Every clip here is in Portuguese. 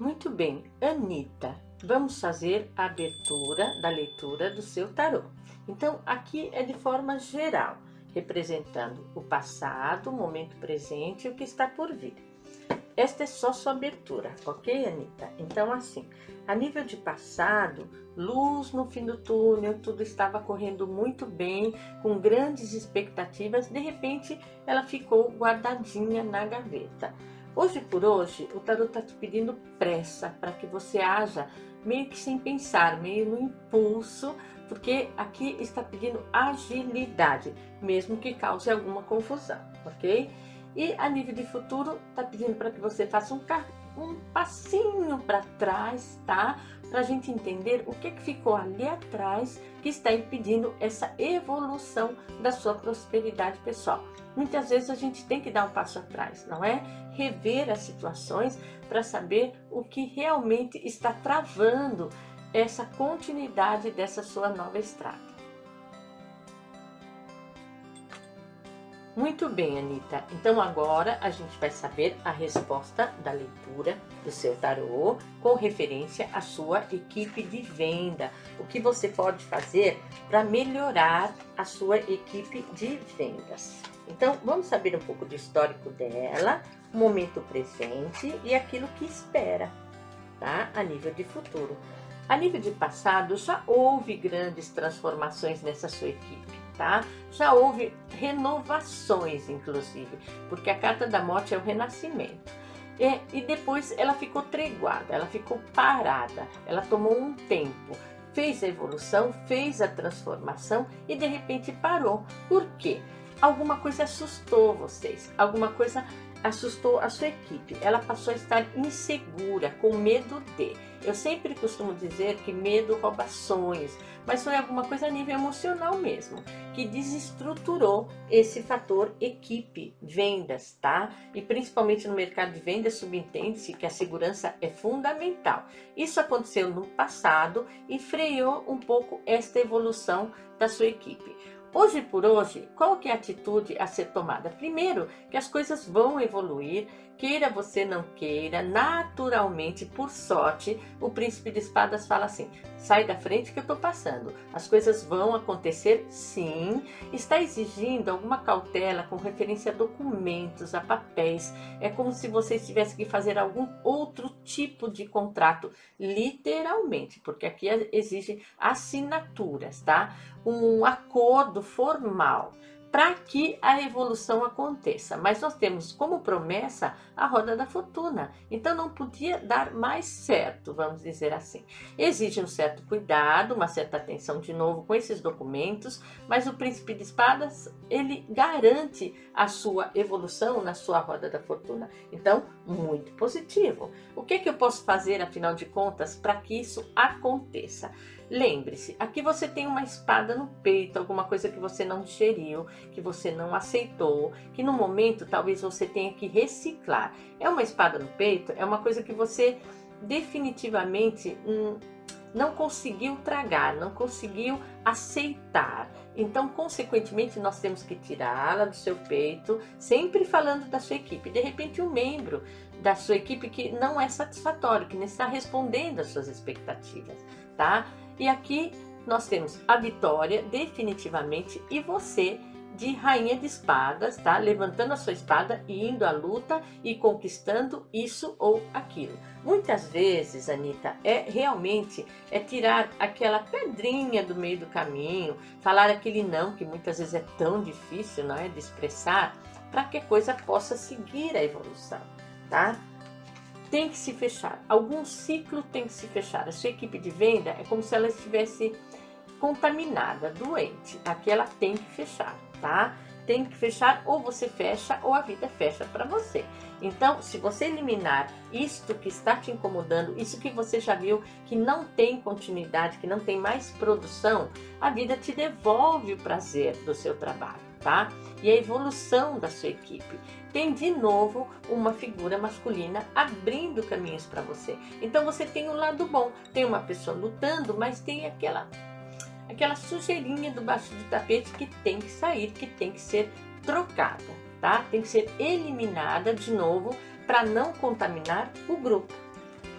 Muito bem, Anitta, vamos fazer a abertura da leitura do seu tarô. Então, aqui é de forma geral, representando o passado, o momento presente e o que está por vir. Esta é só sua abertura, ok, Anitta? Então, assim, a nível de passado, luz no fim do túnel, tudo estava correndo muito bem, com grandes expectativas, de repente ela ficou guardadinha na gaveta. Hoje por hoje, o tarot está te pedindo pressa para que você haja meio que sem pensar, meio no impulso, porque aqui está pedindo agilidade, mesmo que cause alguma confusão, ok? E a nível de futuro, está pedindo para que você faça um, um passinho para trás, tá? Para a gente entender o que, que ficou ali atrás que está impedindo essa evolução da sua prosperidade pessoal. Muitas vezes a gente tem que dar um passo atrás, não é? Rever as situações para saber o que realmente está travando essa continuidade dessa sua nova estrada. Muito bem, Anitta. Então agora a gente vai saber a resposta da leitura do seu tarô com referência à sua equipe de venda. O que você pode fazer para melhorar a sua equipe de vendas. Então vamos saber um pouco do histórico dela, o momento presente e aquilo que espera, tá? A nível de futuro. A nível de passado, já houve grandes transformações nessa sua equipe tá? Já houve renovações, inclusive, porque a carta da morte é o renascimento. E, e depois ela ficou treguada, ela ficou parada, ela tomou um tempo, fez a evolução, fez a transformação e de repente parou. Por quê? Alguma coisa assustou vocês, alguma coisa assustou a sua equipe. Ela passou a estar insegura, com medo de. Eu sempre costumo dizer que medo rouba sonhos, mas foi alguma coisa a nível emocional mesmo, que desestruturou esse fator equipe, vendas, tá? E principalmente no mercado de vendas, subentende-se que a segurança é fundamental. Isso aconteceu no passado e freou um pouco esta evolução da sua equipe. Hoje por hoje, qual que é a atitude a ser tomada? Primeiro, que as coisas vão evoluir, queira você não queira, naturalmente, por sorte, o príncipe de espadas fala assim: sai da frente que eu estou passando. As coisas vão acontecer, sim. Está exigindo alguma cautela com referência a documentos, a papéis. É como se você tivesse que fazer algum outro tipo de contrato, literalmente, porque aqui exige assinaturas, tá? Um acordo formal para que a evolução aconteça. Mas nós temos como promessa a roda da fortuna. Então não podia dar mais certo, vamos dizer assim. Exige um certo cuidado, uma certa atenção de novo com esses documentos, mas o príncipe de espadas, ele garante a sua evolução na sua roda da fortuna. Então, muito positivo. O que, que eu posso fazer, afinal de contas, para que isso aconteça? Lembre-se, aqui você tem uma espada no peito, alguma coisa que você não digeriu, que você não aceitou, que no momento talvez você tenha que reciclar. É uma espada no peito, é uma coisa que você definitivamente hum, não conseguiu tragar, não conseguiu aceitar. Então, consequentemente, nós temos que tirá-la do seu peito, sempre falando da sua equipe. De repente, um membro da sua equipe que não é satisfatório, que não está respondendo às suas expectativas, tá? E aqui nós temos a vitória, definitivamente, e você de rainha de espadas, tá? Levantando a sua espada e indo à luta e conquistando isso ou aquilo. Muitas vezes, Anitta, é realmente é tirar aquela pedrinha do meio do caminho, falar aquele não que muitas vezes é tão difícil, não é, de expressar, para que a coisa possa seguir a evolução, tá? tem que se fechar. Algum ciclo tem que se fechar. A sua equipe de venda é como se ela estivesse contaminada, doente. Aqui ela tem que fechar, tá? Tem que fechar, ou você fecha, ou a vida fecha para você. Então, se você eliminar isto que está te incomodando, isso que você já viu que não tem continuidade, que não tem mais produção, a vida te devolve o prazer do seu trabalho, tá? E a evolução da sua equipe tem de novo uma figura masculina abrindo caminhos para você. Então você tem um lado bom, tem uma pessoa lutando, mas tem aquela aquela sujeirinha do baixo do tapete que tem que sair, que tem que ser trocada, tá? Tem que ser eliminada de novo para não contaminar o grupo.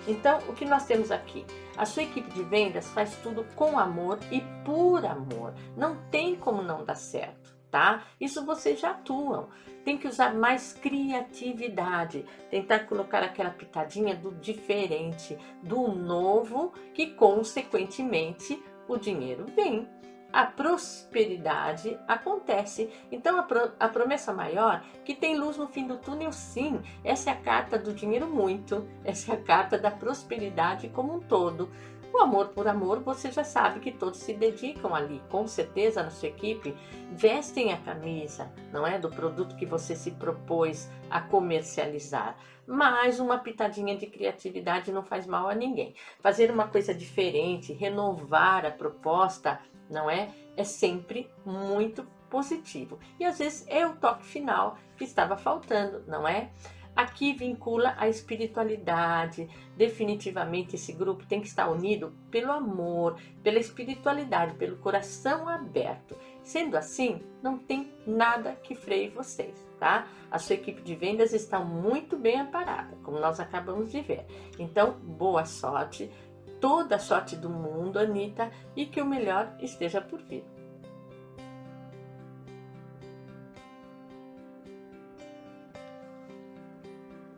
Então, o que nós temos aqui? A sua equipe de vendas faz tudo com amor e por amor. Não tem como não dar certo, tá? Isso vocês já atuam. Tem que usar mais criatividade, tentar colocar aquela pitadinha do diferente, do novo, que consequentemente o dinheiro vem a prosperidade acontece. Então, a, pro, a, promessa maior, que tem luz no fim do túnel, sim. Essa é a carta do dinheiro muito, essa é a carta da prosperidade como um todo. O amor por amor, você já sabe que todos se dedicam ali, com certeza na sua equipe, vestem a camisa, não é? Do produto que você se propôs a comercializar. Mas uma pitadinha de criatividade não faz mal a ninguém. Fazer uma coisa diferente, renovar a proposta, não é? É sempre muito positivo. E às vezes é o toque final que estava faltando, não é? Aqui vincula a espiritualidade. Definitivamente esse grupo tem que estar unido pelo amor, pela espiritualidade, pelo coração aberto. Sendo assim, não tem nada que freie vocês, tá? A sua equipe de vendas está muito bem amparada, como nós acabamos de ver. Então, boa sorte, toda a sorte do mundo, Anitta, e que o melhor esteja por vir.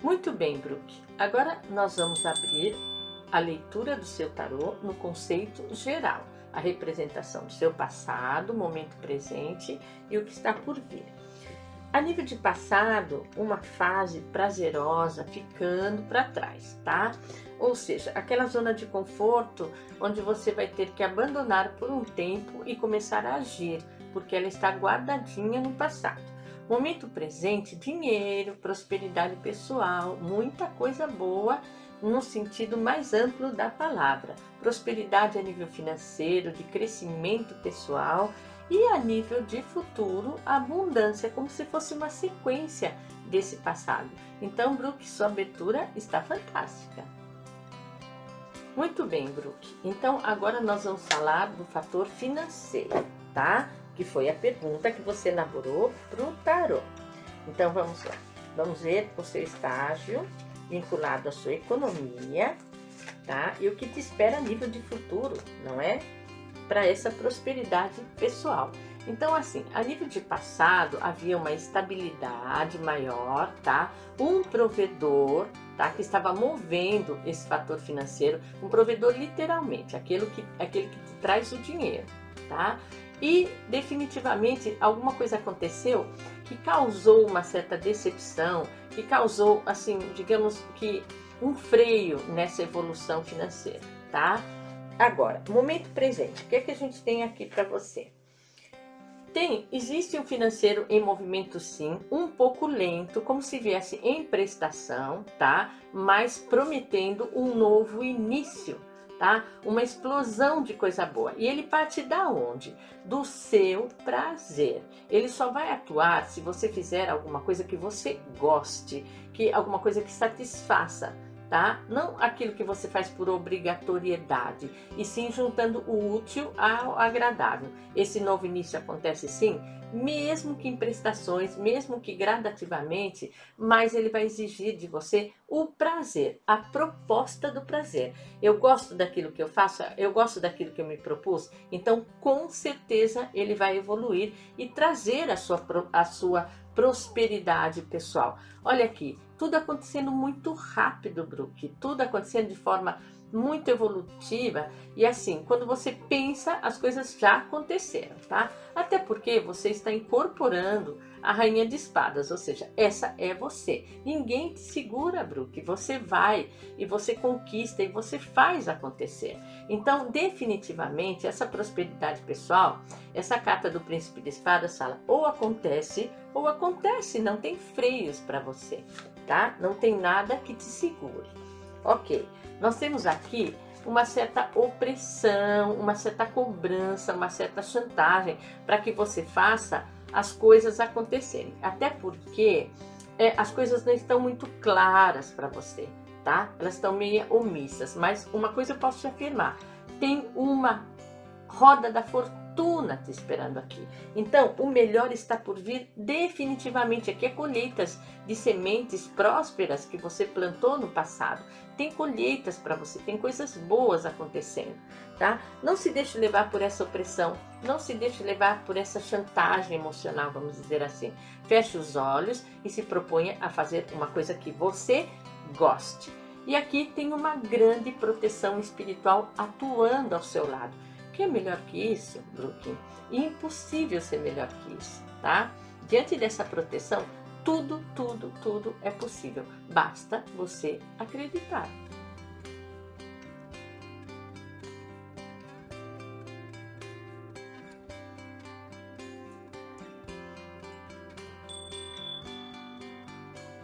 Muito bem, Brooke. Agora nós vamos abrir a leitura do seu tarô no conceito geral, a representação do seu passado, momento presente e o que está por vir. A nível de passado, uma fase prazerosa ficando para trás, tá? Ou seja, aquela zona de conforto onde você vai ter que abandonar por um tempo e começar a agir, porque ela está guardadinha no passado. Momento presente, dinheiro, prosperidade pessoal, muita coisa boa no sentido mais amplo da palavra. Prosperidade a nível financeiro, de crescimento pessoal e a nível de futuro, abundância, como se fosse uma sequência desse passado. Então, Brooke, sua abertura está fantástica. Muito bem, Brooke. Então, agora nós vamos falar do fator financeiro, tá? Que foi a pergunta que você elaborou para o tarô. Então, vamos lá. Vamos ver o seu estágio vinculado à sua economia, tá? E o que te espera a nível de futuro, não é? para essa prosperidade pessoal. Então, assim, a nível de passado havia uma estabilidade maior, tá? Um provedor, tá? Que estava movendo esse fator financeiro, um provedor literalmente, aquele que, aquele que te traz o dinheiro, tá? E definitivamente alguma coisa aconteceu que causou uma certa decepção, que causou, assim, digamos que um freio nessa evolução financeira, tá? Agora, momento presente. O que é que a gente tem aqui para você? Tem, existe um financeiro em movimento sim, um pouco lento, como se viesse em prestação, tá? Mas prometendo um novo início, tá? Uma explosão de coisa boa. E ele parte da onde? Do seu prazer. Ele só vai atuar se você fizer alguma coisa que você goste, que alguma coisa que satisfaça tá? Não aquilo que você faz por obrigatoriedade, e sim juntando o útil ao agradável. Esse novo início acontece sim, mesmo que em prestações, mesmo que gradativamente, mas ele vai exigir de você o prazer, a proposta do prazer. Eu gosto daquilo que eu faço, eu gosto daquilo que eu me propus, então com certeza ele vai evoluir e trazer a sua, a sua prosperidade pessoal. Olha aqui, tudo acontecendo muito rápido, Brook, tudo acontecendo de forma muito evolutiva e assim, quando você pensa, as coisas já aconteceram, tá? Até porque você está incorporando a rainha de espadas, ou seja, essa é você. Ninguém te segura, Brook. Você vai e você conquista e você faz acontecer. Então, definitivamente, essa prosperidade pessoal, essa carta do príncipe de espadas fala ou acontece ou acontece, não tem freios para você, tá? Não tem nada que te segure. Ok, nós temos aqui uma certa opressão, uma certa cobrança, uma certa chantagem para que você faça as coisas acontecerem. Até porque é, as coisas não estão muito claras para você, tá? Elas estão meio omissas. Mas uma coisa eu posso te afirmar: tem uma roda da fortuna fortuna te esperando aqui. Então, o melhor está por vir definitivamente. Aqui é colheitas de sementes prósperas que você plantou no passado. Tem colheitas para você, tem coisas boas acontecendo, tá? Não se deixe levar por essa opressão, não se deixe levar por essa chantagem emocional, vamos dizer assim. Feche os olhos e se proponha a fazer uma coisa que você goste. E aqui tem uma grande proteção espiritual atuando ao seu lado. Que é melhor que isso, Brooklyn? Impossível ser melhor que isso, tá? Diante dessa proteção, tudo, tudo, tudo é possível. Basta você acreditar.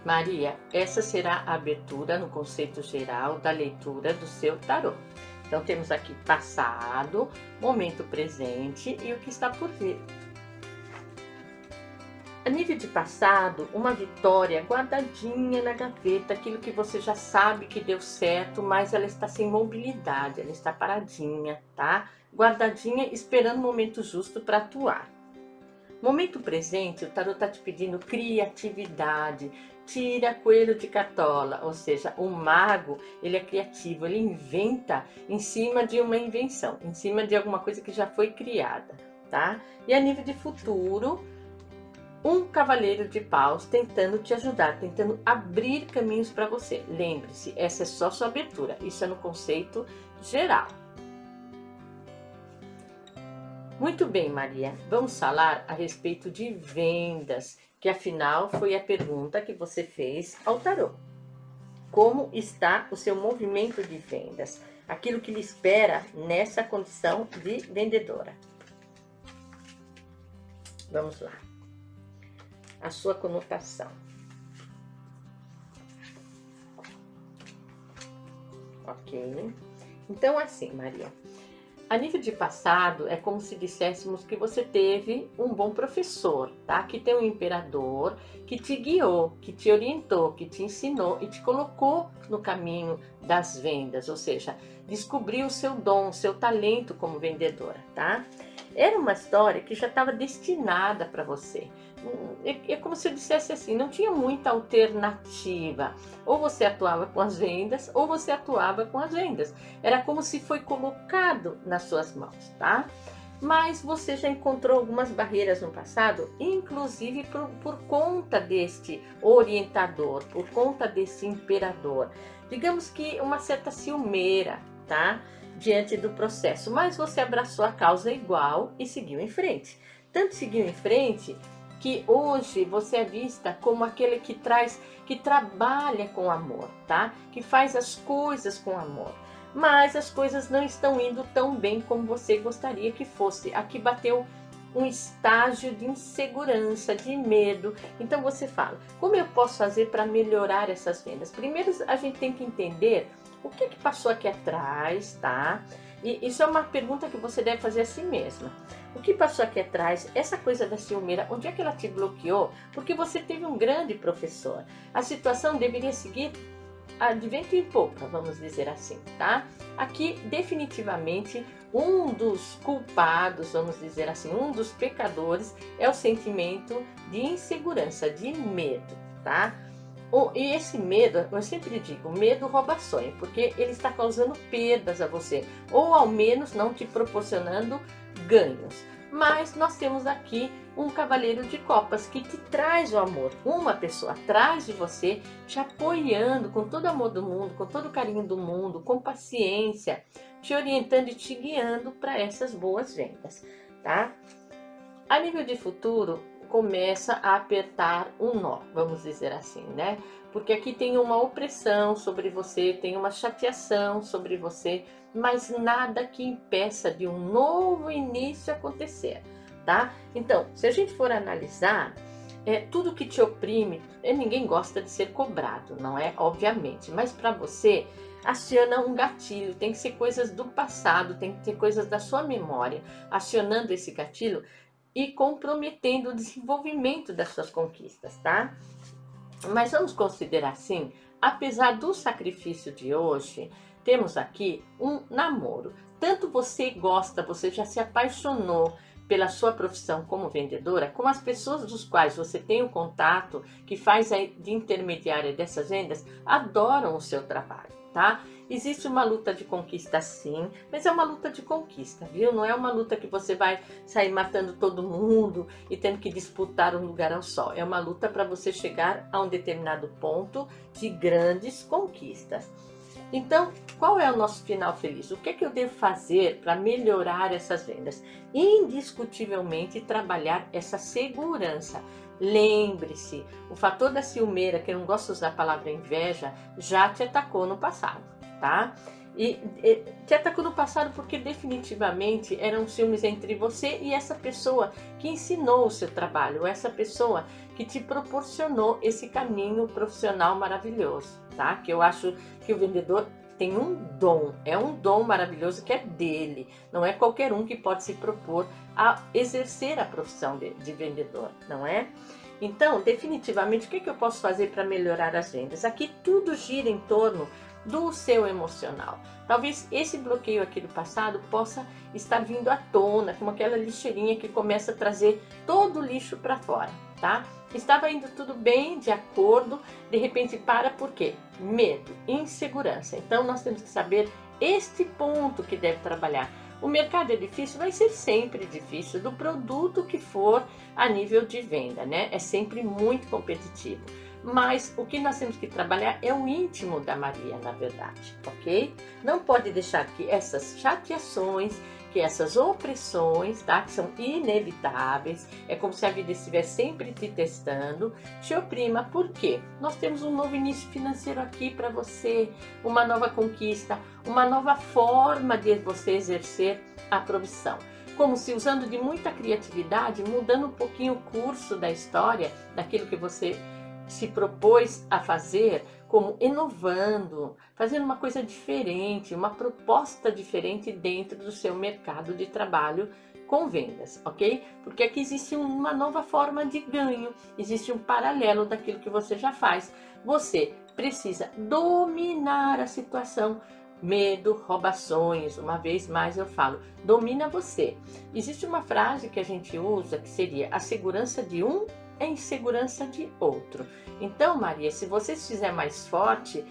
Maria, essa será a abertura no conceito geral da leitura do seu tarô. Então temos aqui passado, momento presente e o que está por vir. A nível de passado, uma vitória guardadinha na gaveta, aquilo que você já sabe que deu certo, mas ela está sem mobilidade, ela está paradinha, tá? Guardadinha, esperando o momento justo para atuar. Momento presente, o tarot está te pedindo criatividade, tira coelho de cartola, ou seja, o mago, ele é criativo, ele inventa em cima de uma invenção, em cima de alguma coisa que já foi criada, tá? E a nível de futuro, um cavaleiro de paus tentando te ajudar, tentando abrir caminhos para você. Lembre-se, essa é só sua abertura, isso é no conceito geral. Muito bem, Maria, vamos falar a respeito de vendas, que afinal foi a pergunta que você fez ao tarô. Como está o seu movimento de vendas? Aquilo que lhe espera nessa condição de vendedora. Vamos lá a sua conotação. Ok? Então, assim, Maria. A nível de passado, é como se disséssemos que você teve um bom professor, tá? Que tem um imperador que te guiou, que te orientou, que te ensinou e te colocou no caminho das vendas, ou seja, descobriu o seu dom, seu talento como vendedora, tá? Era uma história que já estava destinada para você. É, é como se eu dissesse assim, não tinha muita alternativa. Ou você atuava com as vendas, ou você atuava com as vendas. Era como se foi colocado nas suas mãos, tá? Mas você já encontrou algumas barreiras no passado, inclusive por, por conta deste orientador, por conta desse imperador. Digamos que uma certa ciumeira, tá? Diante do processo, mas você abraçou a causa igual e seguiu em frente. Tanto seguiu em frente que hoje você é vista como aquele que traz, que trabalha com amor, tá? Que faz as coisas com amor. Mas as coisas não estão indo tão bem como você gostaria que fosse. Aqui bateu um estágio de insegurança, de medo. Então você fala: como eu posso fazer para melhorar essas vendas? Primeiro a gente tem que entender o que, que passou aqui atrás, tá? E isso é uma pergunta que você deve fazer a si mesma. O que passou aqui atrás, essa coisa da ciumeira, onde é que ela te bloqueou? Porque você teve um grande professor. A situação deveria seguir de vento em pouca, vamos dizer assim, tá? Aqui, definitivamente, um dos culpados, vamos dizer assim, um dos pecadores é o sentimento de insegurança, de medo, tá? E esse medo, eu sempre digo, medo rouba sonho, porque ele está causando perdas a você, ou ao menos não te proporcionando ganhos. Mas nós temos aqui um cavaleiro de copas que te traz o amor. Uma pessoa atrás de você, te apoiando com todo o amor do mundo, com todo o carinho do mundo, com paciência, te orientando e te guiando para essas boas vendas, tá? A nível de futuro, começa a apertar um nó, vamos dizer assim, né? Porque aqui tem uma opressão sobre você, tem uma chateação sobre você, mas nada que impeça de um novo início acontecer, tá? Então, se a gente for analisar, é, tudo que te oprime, é, ninguém gosta de ser cobrado, não é? Obviamente, mas para você aciona um gatilho, tem que ser coisas do passado, tem que ter coisas da sua memória. Acionando esse gatilho, e comprometendo o desenvolvimento das suas conquistas, tá? Mas vamos considerar assim, apesar do sacrifício de hoje, temos aqui um namoro. tanto você gosta, você já se apaixonou pela sua profissão como vendedora, como as pessoas dos quais você tem um contato, que faz de intermediária dessas vendas, adoram o seu trabalho, tá? Existe uma luta de conquista sim, mas é uma luta de conquista, viu? Não é uma luta que você vai sair matando todo mundo e tendo que disputar um lugar ao sol. É uma luta para você chegar a um determinado ponto de grandes conquistas. Então, qual é o nosso final feliz? O que é que eu devo fazer para melhorar essas vendas? Indiscutivelmente trabalhar essa segurança. Lembre-se, o fator da ciumeira, que eu não gosto de usar a palavra inveja, já te atacou no passado, tá? E, e te atacou no passado porque definitivamente eram ciúmes entre você e essa pessoa que ensinou o seu trabalho, essa pessoa que te proporcionou esse caminho profissional maravilhoso, tá? Que eu acho que o vendedor tem um dom, é um dom maravilhoso que é dele. Não é qualquer um que pode se propor a exercer a profissão de, de vendedor, não é? Então, definitivamente, o que, é que eu posso fazer para melhorar as vendas? Aqui tudo gira em torno do seu emocional. Talvez esse bloqueio aqui do passado possa estar vindo à tona, como aquela lixeirinha que começa a trazer todo o lixo para fora, tá? Estava indo tudo bem, de acordo, de repente para por quê? Medo, insegurança. Então nós temos que saber este ponto que deve trabalhar. O mercado é difícil, vai ser sempre difícil, do produto que for a nível de venda, né? É sempre muito competitivo. Mas o que nós temos que trabalhar é o íntimo da Maria, na verdade, ok? Não pode deixar que essas chateações, que essas opressões, tá, que são inevitáveis, é como se a vida estivesse sempre te testando, te oprima. Por quê? Nós temos um novo início financeiro aqui para você, uma nova conquista, uma nova forma de você exercer a profissão. Como se usando de muita criatividade, mudando um pouquinho o curso da história, daquilo que você se propôs a fazer, como inovando, fazendo uma coisa diferente, uma proposta diferente dentro do seu mercado de trabalho com vendas, ok? Porque aqui existe uma nova forma de ganho, existe um paralelo daquilo que você já faz. Você precisa dominar a situação. Medo, roubações, uma vez mais eu falo, domina você. Existe uma frase que a gente usa que seria a segurança de um é insegurança de outro. Então, Maria, se você se fizer mais forte,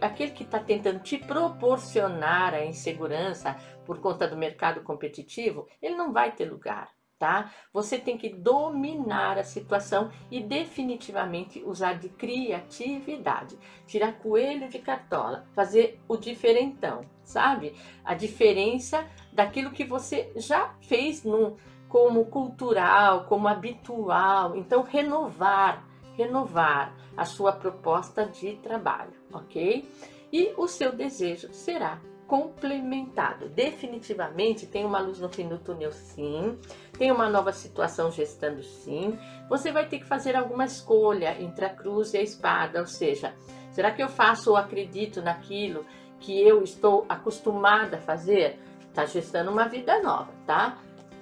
aquele que está tentando te proporcionar a insegurança por conta do mercado competitivo, ele não vai ter lugar. Tá? Você tem que dominar a situação e definitivamente usar de criatividade, tirar coelho de cartola, fazer o diferentão, sabe? A diferença daquilo que você já fez no, como cultural, como habitual. Então, renovar, renovar a sua proposta de trabalho, ok? E o seu desejo será complementado. Definitivamente tem uma luz no fim do túnel, sim. Tem uma nova situação gestando, sim. Você vai ter que fazer alguma escolha entre a cruz e a espada, ou seja, será que eu faço ou acredito naquilo que eu estou acostumada a fazer? Está gestando uma vida nova, tá?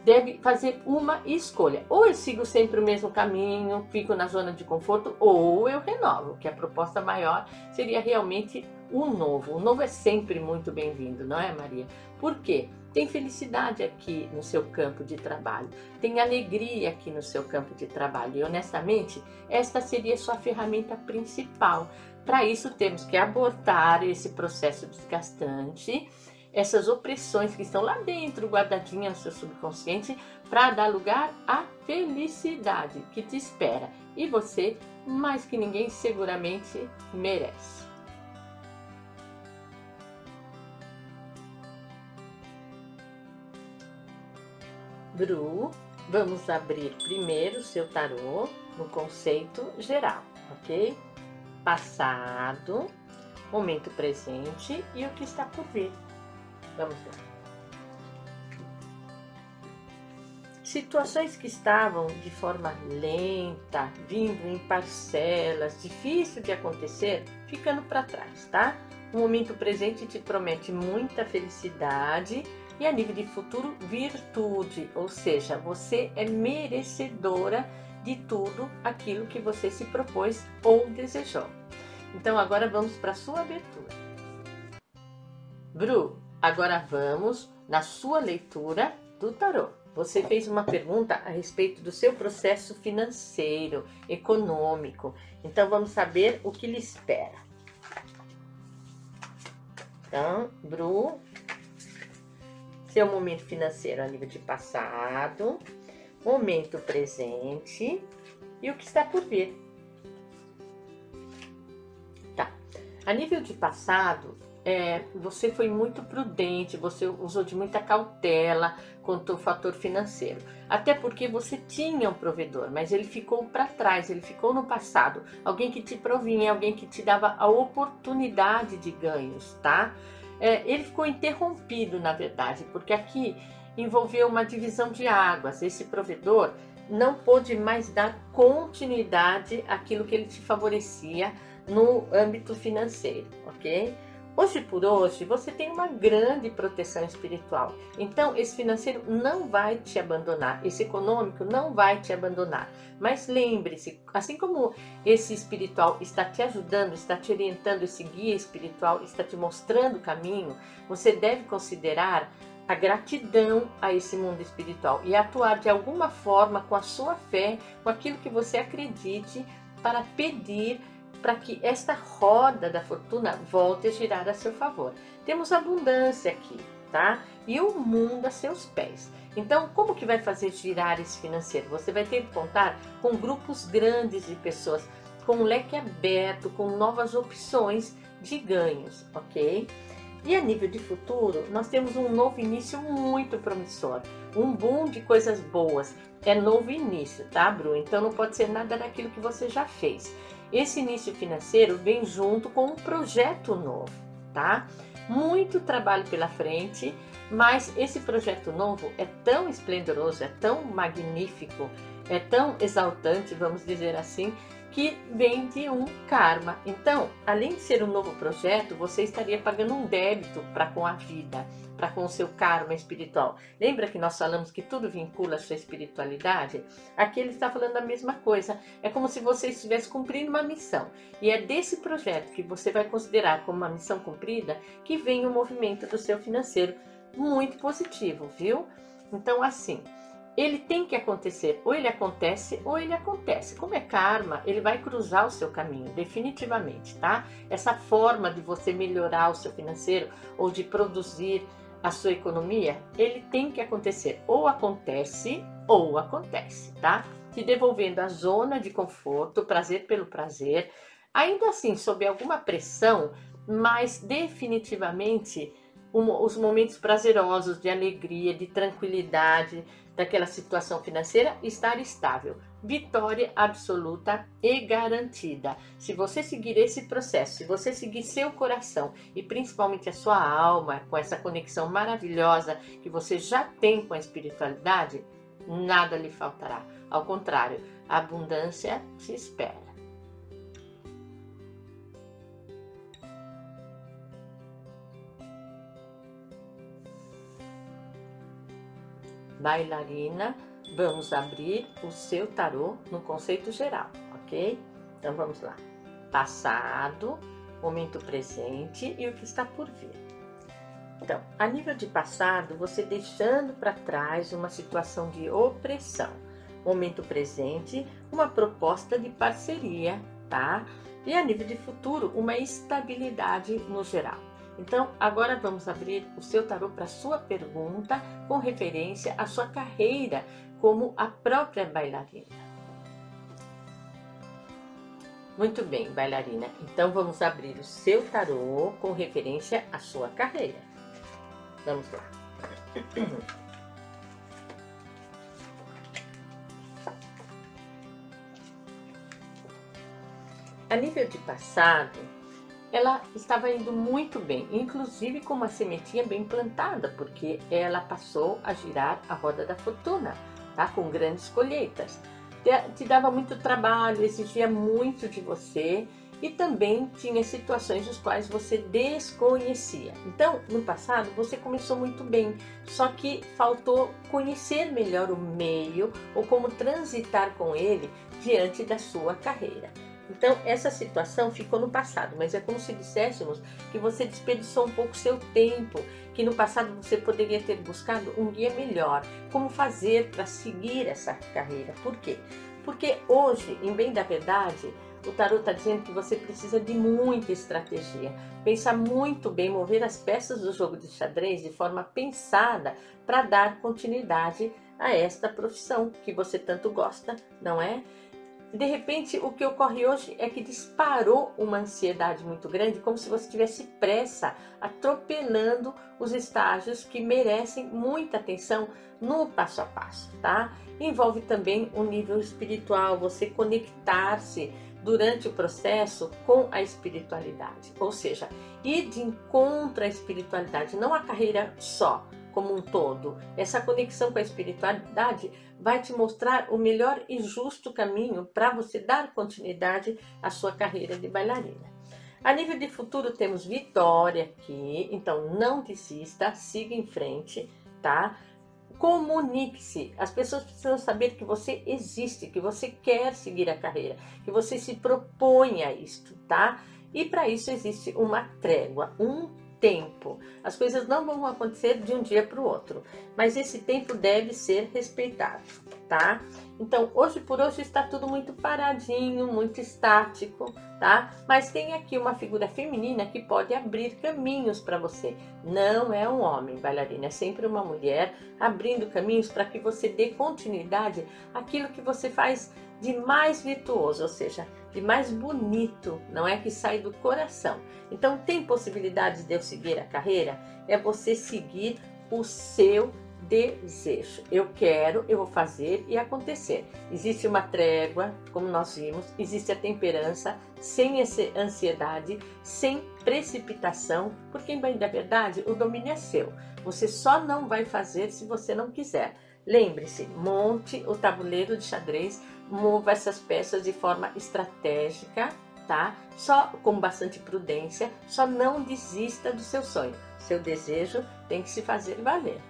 Deve fazer uma escolha. Ou eu sigo sempre o mesmo caminho, fico na zona de conforto, ou eu renovo, que a proposta maior seria realmente o novo. O novo é sempre muito bem-vindo, não é, Maria? Por quê? Tem felicidade aqui no seu campo de trabalho, tem alegria aqui no seu campo de trabalho. E honestamente, esta seria sua ferramenta principal. Para isso, temos que abortar esse processo desgastante essas opressões que estão lá dentro, guardadinhas no seu subconsciente, para dar lugar à felicidade que te espera e você, mais que ninguém, seguramente merece. Bru, vamos abrir primeiro o seu tarô no conceito geral, ok? Passado, momento presente e o que está por vir. Vamos lá. Situações que estavam de forma lenta, vindo em parcelas, difícil de acontecer, ficando para trás, tá? O momento presente te promete muita felicidade e a nível de futuro, virtude, ou seja, você é merecedora de tudo aquilo que você se propôs ou desejou. Então agora vamos para a sua abertura. Bru, Agora vamos na sua leitura do tarô. Você fez uma pergunta a respeito do seu processo financeiro, econômico. Então vamos saber o que lhe espera. Então, Bru, seu momento financeiro a nível de passado, momento presente e o que está por vir. Tá. A nível de passado, é, você foi muito prudente, você usou de muita cautela quanto ao fator financeiro. Até porque você tinha um provedor, mas ele ficou para trás, ele ficou no passado. Alguém que te provinha, alguém que te dava a oportunidade de ganhos, tá? É, ele ficou interrompido, na verdade, porque aqui envolveu uma divisão de águas. Esse provedor não pôde mais dar continuidade àquilo que ele te favorecia no âmbito financeiro, ok? Hoje por hoje, você tem uma grande proteção espiritual. Então, esse financeiro não vai te abandonar, esse econômico não vai te abandonar. Mas lembre-se, assim como esse espiritual está te ajudando, está te orientando, esse guia espiritual está te mostrando o caminho, você deve considerar a gratidão a esse mundo espiritual e atuar de alguma forma com a sua fé, com aquilo que você acredite, para pedir para que esta roda da fortuna volte a girar a seu favor. Temos abundância aqui, tá? E o mundo a seus pés. Então, como que vai fazer girar esse financeiro? Você vai ter que contar com grupos grandes de pessoas, com um leque aberto, com novas opções de ganhos, ok? E a nível de futuro, nós temos um novo início muito promissor, um boom de coisas boas. É novo início, tá, Bru? Então não pode ser nada daquilo que você já fez. Esse início financeiro vem junto com um projeto novo, tá? Muito trabalho pela frente, mas esse projeto novo é tão esplendoroso, é tão magnífico, é tão exaltante, vamos dizer assim, que vem de um karma. Então, além de ser um novo projeto, você estaria pagando um débito para com a vida, para com o seu karma espiritual. Lembra que nós falamos que tudo vincula a sua espiritualidade? Aqui ele está falando a mesma coisa. É como se você estivesse cumprindo uma missão. E é desse projeto que você vai considerar como uma missão cumprida que vem o movimento do seu financeiro. Muito positivo, viu? Então, assim, ele tem que acontecer, ou ele acontece ou ele acontece. Como é karma, ele vai cruzar o seu caminho, definitivamente, tá? Essa forma de você melhorar o seu financeiro ou de produzir a sua economia, ele tem que acontecer. Ou acontece ou acontece, tá? Te devolvendo a zona de conforto, prazer pelo prazer, ainda assim sob alguma pressão, mas definitivamente os momentos prazerosos de alegria, de tranquilidade, daquela situação financeira estar estável. Vitória absoluta e garantida. Se você seguir esse processo, se você seguir seu coração e principalmente a sua alma, com essa conexão maravilhosa que você já tem com a espiritualidade, nada lhe faltará. Ao contrário, a abundância te espera. Bailarina, vamos abrir o seu tarô no conceito geral, ok? Então vamos lá. Passado, momento presente e o que está por vir. Então, a nível de passado, você deixando para trás uma situação de opressão. Momento presente, uma proposta de parceria, tá? E a nível de futuro, uma estabilidade no geral. Então, agora vamos abrir o seu tarô para sua pergunta com referência à sua carreira como a própria bailarina. Muito bem, bailarina. Então vamos abrir o seu tarô com referência à sua carreira. Vamos lá. A nível de passado, ela estava indo muito bem, inclusive com uma sementinha bem plantada, porque ela passou a girar a roda da fortuna, tá? Com grandes colheitas. Te dava muito trabalho, exigia muito de você e também tinha situações das quais você desconhecia. Então, no passado, você começou muito bem, só que faltou conhecer melhor o meio ou como transitar com ele diante da sua carreira. Então, essa situação ficou no passado, mas é como se disséssemos que você desperdiçou um pouco seu tempo, que no passado você poderia ter buscado um guia melhor, como fazer para seguir essa carreira. Por quê? Porque hoje, em bem da verdade, o tarot está dizendo que você precisa de muita estratégia, pensar muito bem, mover as peças do jogo de xadrez de forma pensada para dar continuidade a esta profissão que você tanto gosta, não é? De repente, o que ocorre hoje é que disparou uma ansiedade muito grande, como se você tivesse pressa, atropelando os estágios que merecem muita atenção no passo a passo, tá? Envolve também o um nível espiritual, você conectar-se durante o processo com a espiritualidade, ou seja, ir de encontro à espiritualidade, não a carreira só, como um todo. Essa conexão com a espiritualidade vai te mostrar o melhor e justo caminho para você dar continuidade à sua carreira de bailarina. A nível de futuro temos vitória aqui, então não desista, siga em frente, tá? Comunique-se. As pessoas precisam saber que você existe, que você quer seguir a carreira, que você se propõe a isto, tá? E para isso existe uma trégua, um tempo. As coisas não vão acontecer de um dia para o outro, mas esse tempo deve ser respeitado, tá? Então, hoje por hoje está tudo muito paradinho, muito estático, tá? Mas tem aqui uma figura feminina que pode abrir caminhos para você. Não é um homem bailarina, é sempre uma mulher abrindo caminhos para que você dê continuidade àquilo que você faz de mais virtuoso, ou seja, de mais bonito, não é que sai do coração. Então, tem possibilidades de eu seguir a carreira? É você seguir o seu desejo. Eu quero, eu vou fazer e acontecer. Existe uma trégua, como nós vimos, existe a temperança, sem ansiedade, sem precipitação, porque, em bem da verdade, o domínio é seu. Você só não vai fazer se você não quiser. Lembre-se, monte o tabuleiro de xadrez, mova essas peças de forma estratégica, tá? Só com bastante prudência, só não desista do seu sonho. Seu desejo tem que se fazer valer.